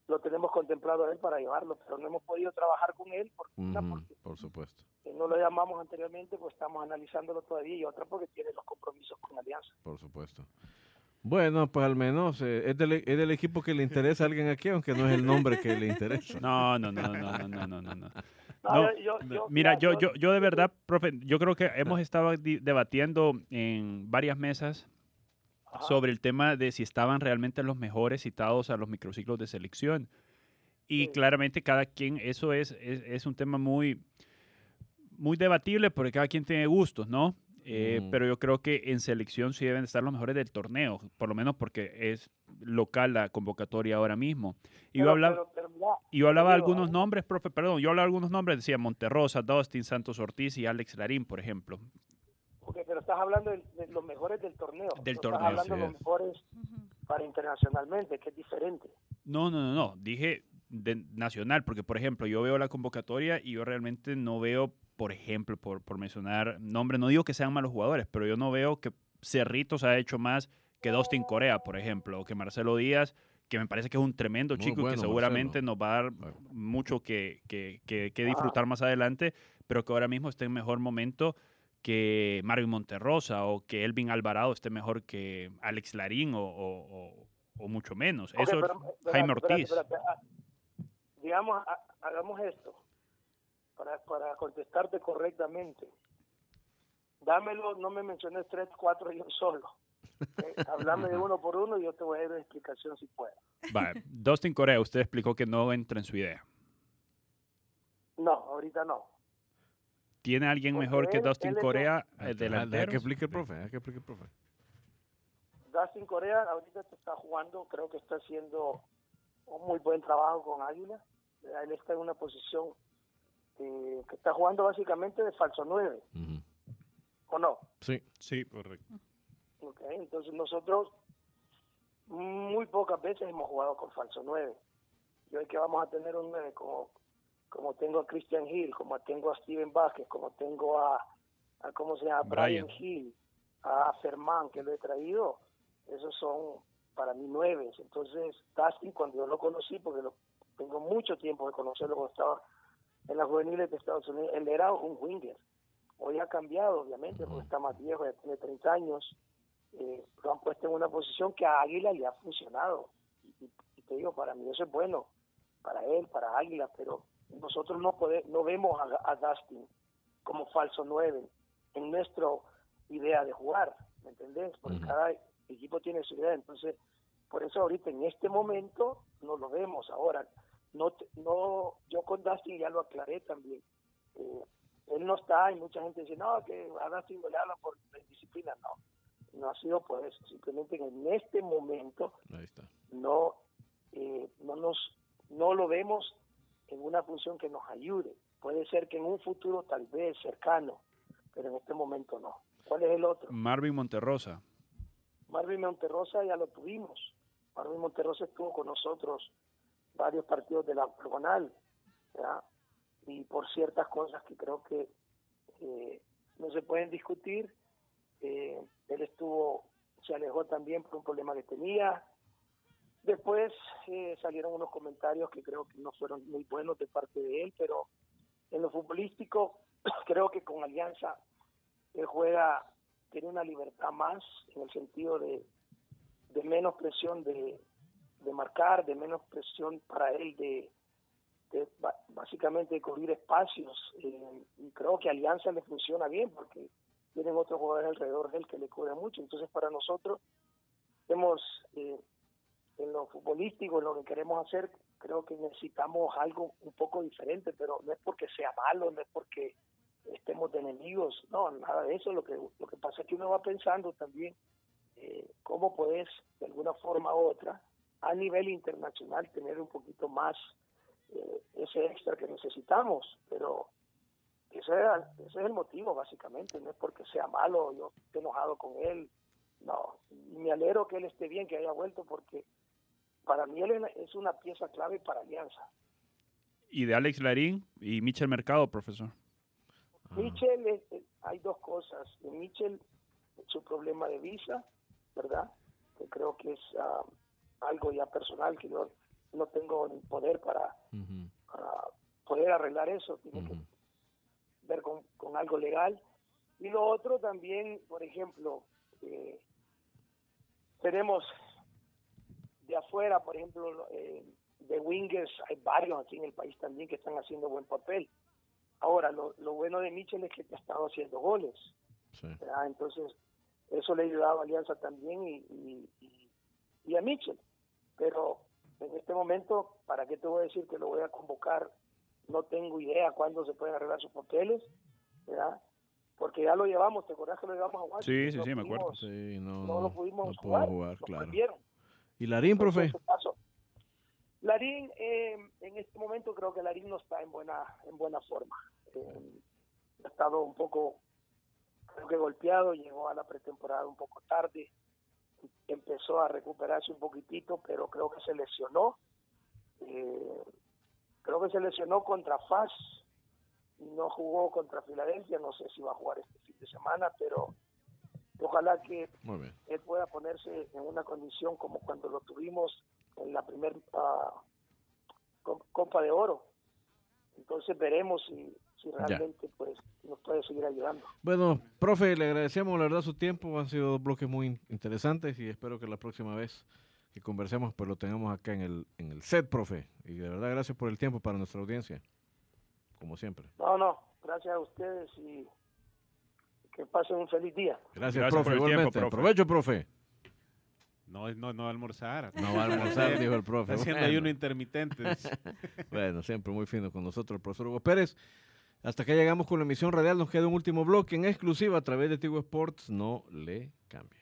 lo tenemos contemplado a él para llevarlo, pero no hemos podido trabajar con él porque, por supuesto. no lo llamamos anteriormente, pues estamos analizándolo todavía y otra porque tiene los compromisos con Alianza. Por supuesto. Bueno, pues al menos eh, es, del, es, del, equipo que le interesa a alguien aquí, aunque no es el nombre que le interesa. No, no, no, no, no, no, no, no. no, yo, yo, mira, yo, yo, yo de verdad, profe, yo creo que hemos estado debatiendo en varias mesas Ajá. sobre el tema de si estaban realmente los mejores citados a los microciclos de selección. Y Sí. claramente cada quien, eso es, es, es un tema muy, muy debatible porque cada quien tiene gustos, ¿no? Eh. Pero yo creo que en selección sí deben estar los mejores del torneo, por lo menos porque es local la convocatoria ahora mismo. Y yo hablaba, pero- pero mira, y yo hablaba algunos ¿eh? nombres, profe, perdón, yo hablaba algunos nombres, decía Monterrosa, Dustin, Santos Ortiz y Alex Larín, por ejemplo. Ok, pero estás hablando de, de los mejores del torneo. Del no torneo, Estás hablando sí de los es. mejores para internacionalmente, que es diferente. No, no, no, no, dije de nacional, porque por ejemplo, yo veo la convocatoria y yo realmente no veo, por ejemplo, por, por mencionar nombres, no digo que sean malos jugadores, pero yo no veo que Cerritos ha hecho más que Dustin Corea, por ejemplo, o que Marcelo Díaz, que me parece que es un tremendo Muy chico y que seguramente Marcelo. nos va a dar mucho que, que- que- que Ah. disfrutar más adelante, pero que ahora mismo esté en mejor momento que Marvin Monterrosa o que Elvin Alvarado esté mejor que Alex Larín o, o- o- o mucho menos. Eso pero, espera, Jaime Ortiz. ah, Digamos, ha- hagamos esto para, para contestarte correctamente. Dámelo, no me menciones tres, cuatro y un solo. Eh, Háblame de uno por uno y yo te voy a dar una explicación si puedo. Va, Dustin Corea, usted explicó que no entra en su idea. No, ahorita no. ¿Tiene alguien Porque mejor que Dustin Corea eh, Deja- Deja que delantero? explique el profe, deja que explique el profe. Dustin Corea ahorita te está jugando, creo que está haciendo un muy buen trabajo con Águila. Él está en una posición eh, que está jugando básicamente de falso 9, Ujú. ¿o no? Sí, Sí, correcto. Ok, entonces nosotros muy pocas veces hemos jugado con falso 9. Y hoy que vamos a tener un 9 como, como tengo a Christian Hill, como tengo a Steven Vázquez, como tengo a, a ¿cómo se llama? Brian. Brian Hill, a Fermán, que lo he traído, esos son para mí nueve. Entonces, Dustin, cuando yo lo conocí, porque lo, tengo mucho tiempo de conocerlo cuando estaba en las juveniles de Estados Unidos, él era un winger. Hoy ha cambiado, obviamente, porque está más viejo, ya tiene 30 años. Eh, lo han puesto en una posición que a Águila le ha funcionado. Y, y te digo, para mí eso es bueno, para él, para Águila, pero nosotros no pode- no vemos a, a Dustin como falso 9 en nuestra idea de jugar, ¿me entendés? Porque cada equipo tiene su idea, entonces, por eso ahorita en este momento no lo vemos ahora. No, no, yo con Dustin ya lo aclaré también. Eh, él no está y mucha gente dice, no, que a Dustin le hablan por la indisciplina. No, no ha sido por eso. Simplemente en este momento ahí está. no, eh, no, nos, no lo vemos en una función que nos ayude. Puede ser que en un futuro tal vez cercano, pero en este momento no. ¿Cuál es el otro? Marvin Monterrosa. Marvin Monterrosa ya lo tuvimos. Marvin Monterrosa estuvo con nosotros varios partidos de la octogonal, ¿ya? y por ciertas cosas que creo que eh, no se pueden discutir, eh, él estuvo, se alejó también por un problema que tenía. Después eh, salieron unos comentarios que creo que no fueron muy buenos de parte de él, pero en lo futbolístico creo que con Alianza él juega tiene una libertad más en el sentido de, de menos presión de, de marcar, de menos presión para él de, de básicamente de cubrir espacios. eh, y creo que Alianza le funciona bien porque tienen otros jugadores alrededor de él que le cubren mucho. Entonces para nosotros hemos, eh, en lo futbolístico, en lo que queremos hacer, creo que necesitamos algo un poco diferente, pero no es porque sea malo, no es porque estemos de enemigos, no, nada de eso. Lo que, lo que pasa es que uno va pensando también eh, cómo puedes, de alguna forma u otra, a nivel internacional, tener un poquito más eh, ese extra que necesitamos. Pero ese, ese es el motivo, básicamente. No es porque sea malo, yo esté enojado con él. No, y me alegro que él esté bien, que haya vuelto, porque para mí él es una pieza clave para Alianza. Y de Alex Larín y Michel Mercado, profesor. Ah, Michel, es- es- hay dos cosas. De Michel, su problema de visa, ¿verdad? Que creo que es ah, algo ya personal, que yo no tengo el poder para, para poder arreglar eso. Tiene que ver con, con algo legal. Y lo otro también, por ejemplo, eh, tenemos de afuera, por ejemplo, eh, de Wingers, hay varios aquí en el país también que están haciendo buen papel. Ahora, lo, lo bueno de Michel es que te ha estado haciendo goles. Entonces, eso le ayudaba a Alianza también y, y, y- y a Mitchell. Pero en este momento, ¿para qué te voy a decir que lo voy a convocar? No tengo idea cuándo se pueden arreglar sus papeles, ¿verdad? Porque ya lo llevamos, ¿te acuerdas que lo llevamos a Washington? Sí, sí, sí, me acuerdo. Sí, no, No, lo pudimos no jugar, jugar, claro. perdieron. ¿Y Larín, profe? Larín, eh, en este momento creo que Larín no está en buena en buena forma. Eh, ha estado un poco, creo que golpeado, llegó a la pretemporada un poco tarde, empezó a recuperarse un poquitito, pero creo que se lesionó. Eh, creo que se lesionó contra FAS y no jugó contra Filadelfia, no sé si va a jugar este fin de semana, pero ojalá que él pueda ponerse en una condición como cuando lo tuvimos en la primera Copa de Oro. Entonces veremos si, si realmente pues nos puede seguir ayudando. Bueno, profe, le agradecemos la verdad su tiempo, han sido dos bloques muy interesantes y espero que la próxima vez que conversemos pues lo tengamos acá en el, en el set, profe. Y de verdad gracias por el tiempo para nuestra audiencia, como siempre. No, no, gracias a ustedes y que pasen un feliz día. Gracias, profe, igualmente. Aprovecho, profe. No, no, no va a almorzar. No va a almorzar, dijo el profe. Está haciendo ayuno intermitente. bueno, siempre muy fino con nosotros el profesor Hugo Pérez. Hasta que llegamos con la emisión radial. Nos queda un último bloque en exclusiva a través de Tigo Sports. No le cambie.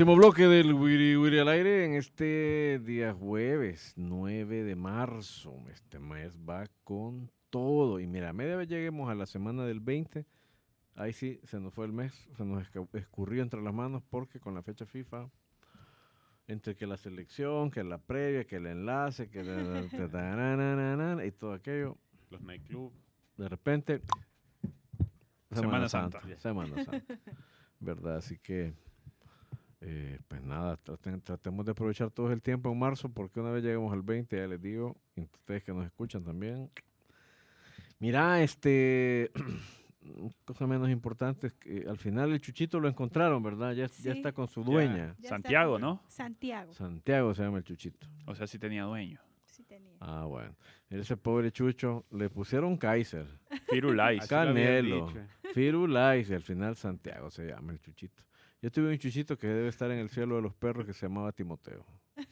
Último bloque del Wiri Wiri al aire en este día jueves 9 de marzo. Este mes va con todo. Y mira, a media vez lleguemos a la semana del 20, ahí sí se nos fue el mes, se nos escurrió entre las manos porque con la fecha FIFA, entre que la selección, que la previa, que el enlace, que la- y todo aquello, Los nightclubs. de repente, Semana Santa. Semana Santa. ¿Verdad? Así que, eh, pues nada, traten- tratemos de aprovechar todo el tiempo en marzo, porque una vez lleguemos al 20, ya les digo, y ustedes que nos escuchan también. Mira, este, cosa menos importante es que al final el Chuchito lo encontraron, ¿verdad? Ya, ya está con su dueña. Ya Santiago, con- ¿no? Santiago, Santiago se llama el Chuchito. O sea, sí tenía dueño. sí tenía. Ah, bueno. Ese pobre Chucho le pusieron Kaiser. Firulais. Canelo. Firulais y al final Santiago se llama el chuchito. Yo tuve un chuchito que debe estar en el cielo de los perros que se llamaba Timoteo.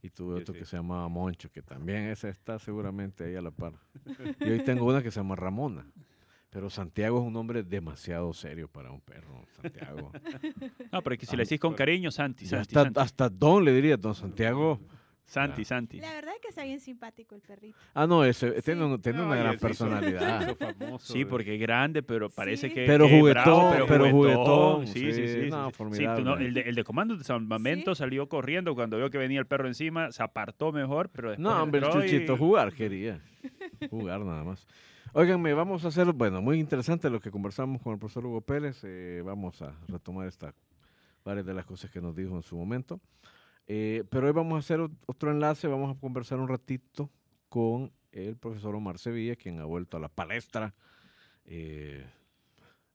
Y tuve Sí, otro sí. que se llamaba Moncho, que también esa está seguramente ahí a la par. Y hoy tengo una que se llama Ramona. Pero Santiago es un nombre demasiado serio para un perro, Santiago. No, pero es que si le decís con cariño, Santi, Ya Santi, hasta, Santi. hasta Don le diría, Don Santiago. Santi, Ah. Santi. La verdad es que está bien simpático el perrito. Ah, no, ese, Sí. tiene, un- tiene No, una gran personalidad. famoso Sí, porque es grande, pero parece Sí. que Pero juguetón, bravo, pero juguetón, Sí, sí, sí, sí. sí, no, sí. Sí, formidable. no, el, de, el de comando de Salvamento Sí. salió corriendo cuando vio que venía el perro encima, se apartó mejor, pero después No, hombre, el entró y- chuchito jugar quería. Jugar nada más. Óiganme, vamos a hacer, bueno, muy interesante lo que conversamos con el profesor Hugo Pérez. eh, vamos a retomar esta, varias de las cosas que nos dijo en su momento. Eh, pero hoy vamos a hacer ot- otro enlace, vamos a conversar un ratito con el profesor Omar Sevilla, quien ha vuelto a la palestra. Eh,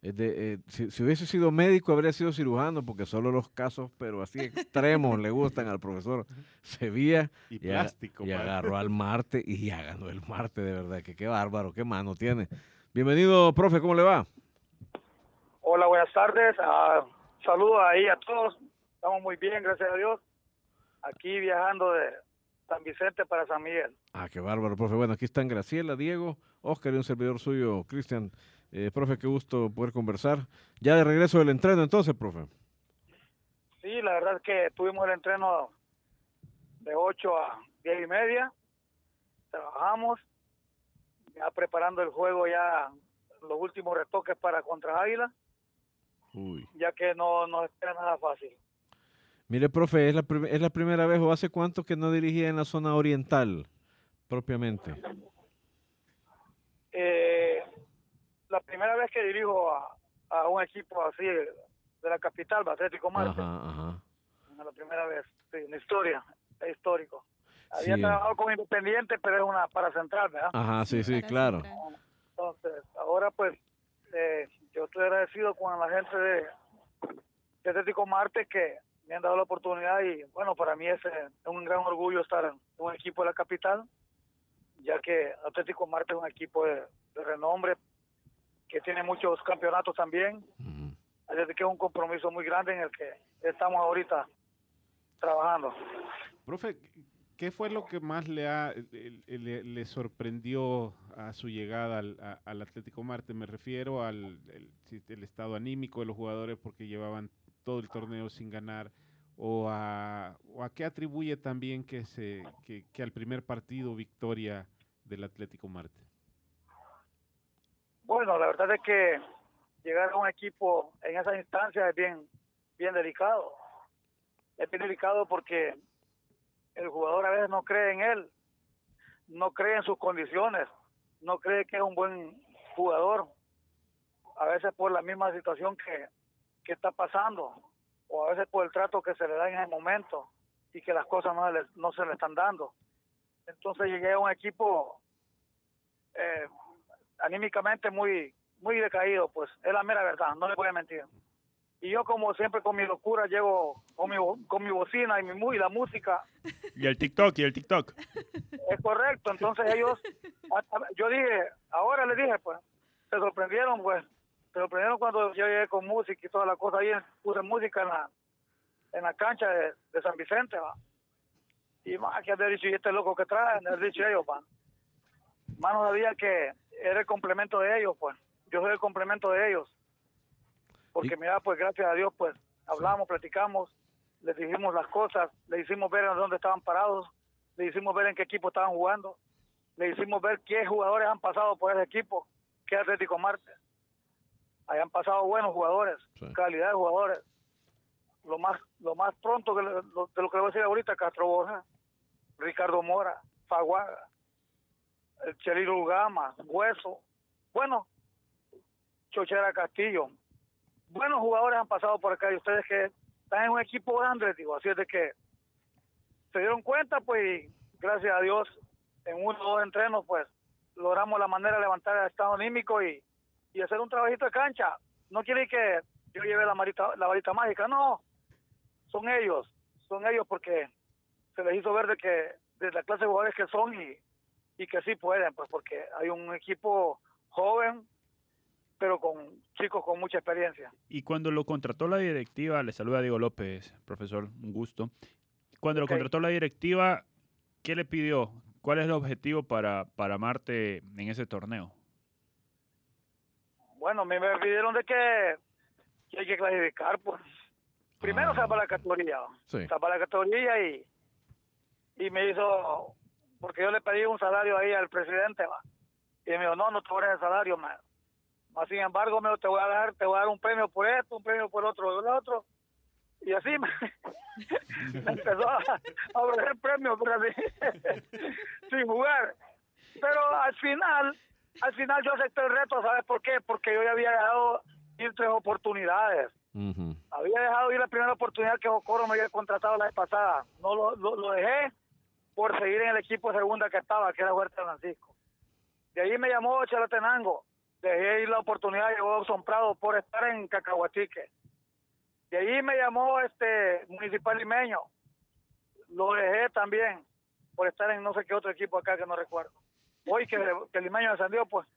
es de- eh, si, si hubiese sido médico, habría sido cirujano, porque solo los casos, pero así extremos, le gustan al profesor Sevilla. Y plástico. y agarró al Marte y ya ganó el Marte, de verdad, que qué bárbaro, qué mano tiene. Bienvenido, profe, ¿cómo le va? Hola, buenas tardes. Ah, saludos ahí a todos. Estamos muy bien, gracias a Dios. Aquí viajando de San Vicente para San Miguel. Ah, qué bárbaro, profe. Bueno, aquí están Graciela, Diego, Oscar y un servidor suyo, Cristian. Eh, profe, qué gusto poder conversar. Ya de regreso del entreno, entonces, profe. Sí, la verdad es que tuvimos el entreno de 8 a 10 y media. Trabajamos, ya preparando el juego, ya los últimos retoques para contra Águila, Uy. ya que no nos espera nada fácil. Mire, profe, ¿es la, ¿es la primera vez o hace cuánto que no dirigía en la zona oriental, propiamente? Eh, la primera vez que dirijo a, a un equipo así de, la capital, Atlético Marte, Ajá, ajá. la primera vez, sí, en la historia, es histórico. Había Sí. trabajado con Independiente, pero es una para central, ¿verdad? Ajá, sí, sí, claro. central. Entonces, ahora pues eh, yo estoy agradecido con la gente de, de Atlético Marte que me han dado la oportunidad y bueno, para mí es eh, un gran orgullo estar en un equipo de la capital, ya que Atlético Marte es un equipo de, de renombre que tiene muchos campeonatos también, Ujú. así que es un compromiso muy grande en el que estamos ahorita trabajando. Profe, ¿qué fue lo que más le, ha, le, le sorprendió a su llegada al, a- al Atlético Marte? Me refiero al el, el estado anímico de los jugadores porque llevaban todo el torneo sin ganar o a, o a qué atribuye también que, se, que, que al primer partido victoria del Atlético Marte. Bueno, la verdad es que llegar a un equipo en esa instancia es bien, bien delicado. Es bien delicado porque el jugador a veces no cree en él, no cree en sus condiciones, no cree que es un buen jugador. A veces por la misma situación que, que está pasando, o a veces por el trato que se le da en el momento y que las cosas no, le- no se le están dando. Entonces llegué a un equipo eh, anímicamente muy muy decaído, pues es la mera verdad, no le voy a mentir. Y yo como siempre con mi locura llego con mi, con mi bocina y, mi, y la música, Y el TikTok, y el TikTok. es correcto, entonces ellos, yo dije, ahora les dije, pues, se sorprendieron, pues, se sorprendieron cuando yo llegué con música y toda la cosa ahí, puse música en la, en la cancha de, de San Vicente, va. Y más que haber dicho, y este loco que traen, haber dicho ellos, va. Más no sabía que era el complemento de ellos, pues. Yo soy el complemento de ellos. Porque Y- mira, pues gracias a Dios, pues hablamos, platicamos, les dijimos las cosas, le hicimos ver en dónde estaban parados, le hicimos ver en qué equipo estaban jugando, le hicimos ver qué jugadores han pasado por ese equipo, qué Atlético Marte. Ahí han pasado buenos jugadores, Sí. calidad de jugadores. Lo más lo más pronto que lo- de lo que le voy a decir ahorita, Castro Borja, Ricardo Mora, Faguaga, el Cheliro Gama, Hueso, bueno, Chochera Castillo. Buenos jugadores han pasado por acá y ustedes que están en un equipo grande, digo, así es de que se dieron cuenta, pues, y gracias a Dios, en uno o dos entrenos, pues, logramos la manera de levantar el estado anímico y, y hacer un trabajito de cancha. No quiere que yo lleve la, marita, la varita mágica, no. Son ellos, son ellos porque se les hizo ver de que de la clase de jugadores que son y, y que sí pueden, pues porque hay un equipo joven, pero con chicos con mucha experiencia. Y cuando lo contrató la directiva, le saluda Diego López, profesor, un gusto. Cuando lo contrató la directiva, ¿qué le pidió? ¿Cuál es el objetivo para, para Marte en ese torneo? Bueno, mí me pidieron de que, que hay que clasificar, pues. Primero Ah. salvar la categoría, Sí. salvar la categoría y, y me hizo, porque yo le pedí un salario ahí al presidente, va. Y me dijo, no, no te voy a dar el salario, man. Más sin embargo, me dijo, te voy a dar, te voy a dar un premio por esto, un premio por otro, el otro. Y así me, me empezó a, a ofrecer premios, pero así, sin jugar. Pero al final, al final yo acepté el reto, ¿sabes por qué? Porque yo ya había dejado ir tres oportunidades. Había dejado ir la primera oportunidad que Jocoro me había contratado la vez pasada. No lo, lo, lo dejé por seguir en el equipo de segunda que estaba, que era Huerta Francisco. De ahí me llamó Chalatenango. Dejé ir la oportunidad de Son Prado por estar en Cacahuatique. De ahí me llamó este Municipal Limeño. Lo dejé también por estar en no sé qué otro equipo acá que no recuerdo. Hoy que, que el Limeño descendió, pues.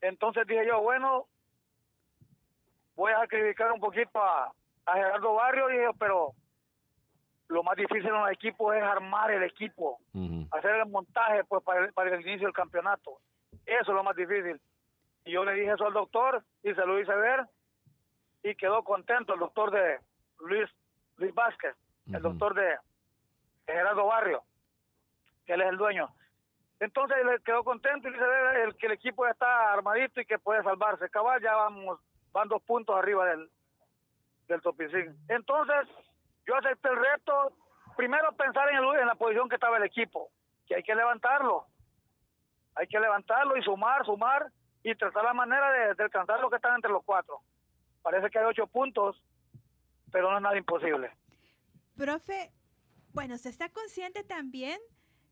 Entonces dije yo, bueno, voy a sacrificar un poquito a, a Gerardo Barrio, dije, pero lo más difícil en los equipos es armar el equipo, hacer el montaje pues para el, para el inicio del campeonato. Eso es lo más difícil. Y yo le dije eso al doctor y se lo hice ver y quedó contento el doctor de Luis Luis Vázquez, el doctor de Gerardo Barrio, que él es el dueño. Entonces le quedó contento y dice el, que el equipo está armadito y que puede salvarse. Cabal, ya vamos, van dos puntos arriba del, del topicín. Entonces, yo acepté el reto, primero pensar en, el, en la posición que estaba el equipo, que hay que levantarlo. Hay que levantarlo y sumar, sumar y tratar la manera de, de alcanzar lo que están entre los cuatro. Parece que hay ocho puntos, pero no es nada imposible. Profe, bueno, se está consciente también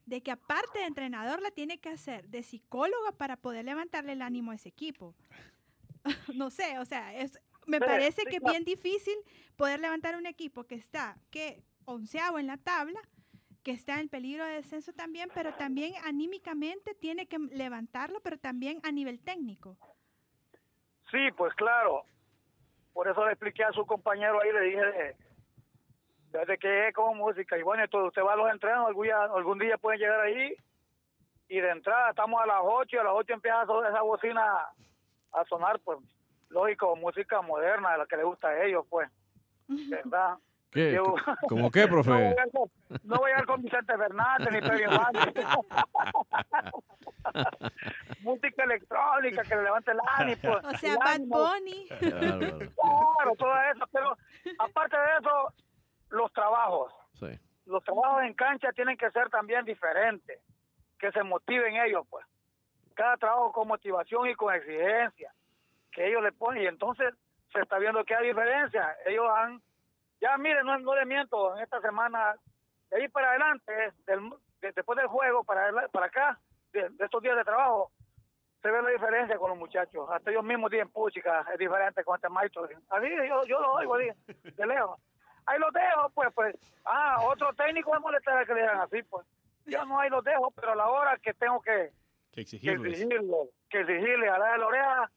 de que aparte de entrenador la tiene que hacer de psicóloga para poder levantarle el ánimo a ese equipo. no sé, o sea, es, me parece que es bien difícil poder levantar un equipo que está, que onceavo en la tabla, que está en peligro de descenso también, pero también anímicamente tiene que levantarlo, pero también a nivel técnico. Sí, pues claro. Por eso le expliqué a su compañero ahí, le dije desde que es como música. Y bueno, entonces usted va a los entrenos, algún día, algún día pueden llegar ahí. Y de entrada estamos a las 8 y a las 8 empieza esa bocina a sonar, pues lógico, música moderna, la que le gusta a ellos, pues. ¿Verdad? ¿Qué? Yo- ¿Cómo qué, No voy, profe? a no voy a ir con Vicente Fernández ni Pedro. Música electrónica que le levante el ánimo. O sea, Bad. Bunny. Claro, todo eso, pero aparte de eso, los trabajos. Sí. Los trabajos en cancha tienen que ser también diferentes, que se motiven ellos, pues. Cada trabajo con motivación y con exigencia, que ellos le ponen, y entonces se está viendo que hay diferencia. Ellos han, ya miren, no, no le miento, en esta semana, de ahí para adelante, del- de- después del juego, para, para acá, de, de estos días de trabajo, se ve la diferencia con los muchachos. Hasta ellos mismos dicen, puchica, es diferente con este maestro. Así yo, yo lo oigo, así, de lejos. Ahí los dejo, pues, pues. Ah, otro técnico es molestar que le digan así, pues. Yo no ahí los dejo, pero a la hora que tengo que, Que que exigirlo, que exigirle a la de la oreja,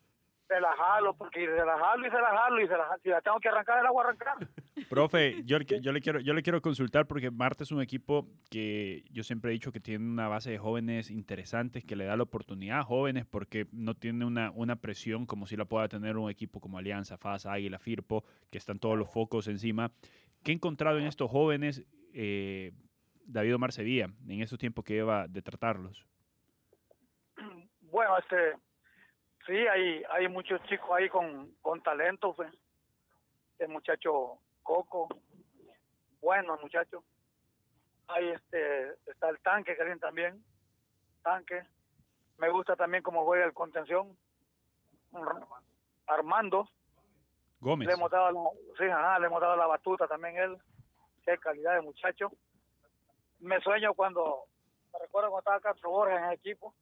se la jalo, porque se la jalo y se la jalo y la, si la tengo que arrancar, la voy a arrancar. Profe, yo, le- yo, le quiero, yo le quiero consultar porque Marte es un equipo que yo siempre he dicho que tiene una base de jóvenes interesantes, que le da la oportunidad a jóvenes porque no tiene una, una presión como si la pueda tener un equipo como Alianza, FAS, Águila, Firpo, que están todos los focos encima. ¿Qué ha encontrado en estos jóvenes eh, David Omar Sevilla en estos tiempos que lleva de tratarlos? Bueno, este, sí, hay, hay muchos chicos ahí con, con talento, pues. El muchacho Coco, bueno muchacho. Ahí este, está el tanque, que también, tanque. Me gusta también cómo juega el contención. Armando, Gómez. le hemos dado la, sí, ajá, le hemos dado la batuta también él. Qué calidad de muchacho. Me sueño cuando, me recuerdo cuando estaba Castro Borges en el equipo,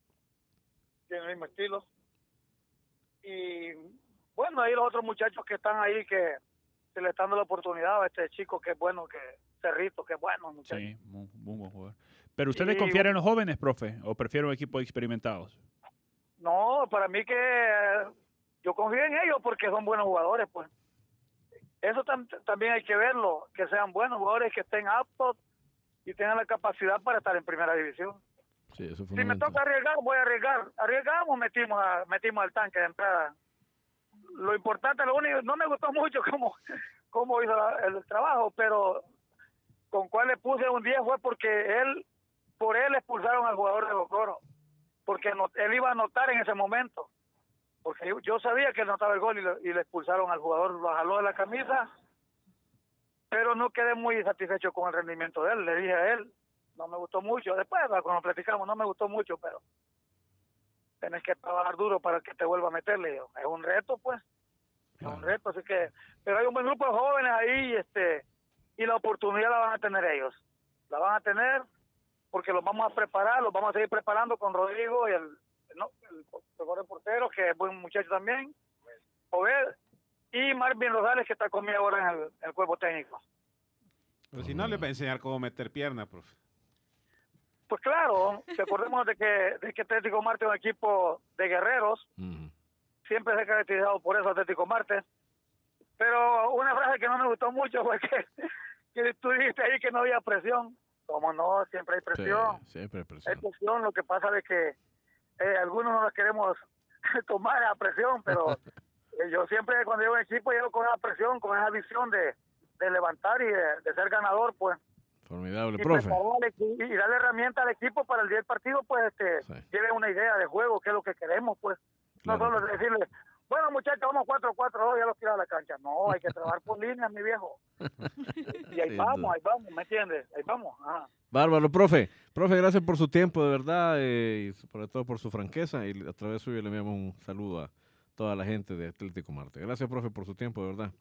tiene el mismo estilo. Y bueno, hay los otros muchachos que están ahí que se le están dando la oportunidad a este chico que es bueno, que Cerrito, que es bueno, muchacho. Sí, muy, muy buen jugador. ¿Pero usted le en los jóvenes, profe? ¿O prefiere un equipo de experimentados? No, para mí que yo confío en ellos porque son buenos jugadores, pues. Eso tam- también hay que verlo, que sean buenos jugadores, que estén aptos y tengan la capacidad para estar en primera división. Sí, eso es Si me toca arriesgar, voy a arriesgar. Arriesgamos, metimos, a- metimos al tanque de entrada. Lo importante, lo único, no me gustó mucho cómo, cómo hizo la- el, trabajo, pero con cuál le puse un 10 fue porque él, por él expulsaron al jugador de Bocoro, porque no- él iba a anotar en ese momento, porque yo, yo sabía que él notaba el gol y, lo- y le expulsaron al jugador, lo jaló de la camisa, pero no quedé muy satisfecho con el rendimiento de él, le dije a él, no me gustó mucho. Después, cuando platicamos, no me gustó mucho, pero tenés que trabajar duro para que te vuelva a meterle. Es un reto, pues. Es un reto, así que. Pero hay un buen grupo de jóvenes ahí, este, y la oportunidad la van a tener ellos. La van a tener porque los vamos a preparar, los vamos a seguir preparando con Rodrigo y el, no, el, el portero, que es buen muchacho también, Obed, y Marvin Rosales, que está conmigo ahora en el, en el cuerpo técnico. Pero si no, le va a enseñar cómo meter pierna, profe. Pues claro, recordemos de que, de que Atlético Marte es un equipo de guerreros, siempre se ha caracterizado por eso Atlético Marte. Pero una frase que no me gustó mucho fue que, que tú dijiste ahí que no había presión. Como no, siempre hay presión. Sí, siempre hay Hay presión. presión, lo que pasa es que eh, algunos no la queremos tomar a presión, pero eh, yo siempre cuando llego a un equipo llego con esa presión, con esa visión de, de levantar y de, de ser ganador, pues. Formidable, y, profe. al y darle herramientas al equipo para el día del partido, pues este, Sí. lleve una idea de juego, qué es lo que queremos, pues. No solo decirle, bueno muchachos, vamos 4-4-2, ya los tira a la cancha. No, hay que trabajar por líneas, mi viejo. Y ahí vamos, ahí vamos, ¿me entiendes? Ahí vamos. Ajá. Bárbaro, profe. Profe, gracias por su tiempo, de verdad, eh, y sobre todo por su franqueza. Y a través suyo le enviamos un saludo a toda la gente de Atlético Marte. Gracias, profe, por su tiempo, de verdad.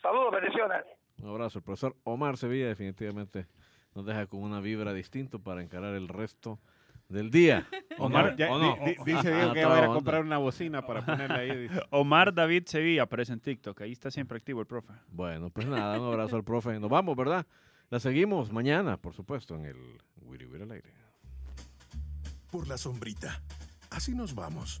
Saludos, bendiciones. Un abrazo. El profesor Omar Sevilla definitivamente nos deja con una vibra distinta para encarar el resto del día. Omar, ya- ¿O no? di- di- dice Diego que va a ir a onda. comprar una bocina para ponerla ahí. dice. Omar David Sevilla aparece en TikTok. Ahí está siempre activo el profe. Bueno, pues nada, un abrazo al profe. Nos vamos, ¿verdad? La seguimos mañana, por supuesto, en el Wiri Wiri al aire. por la sombrita. Así nos vamos.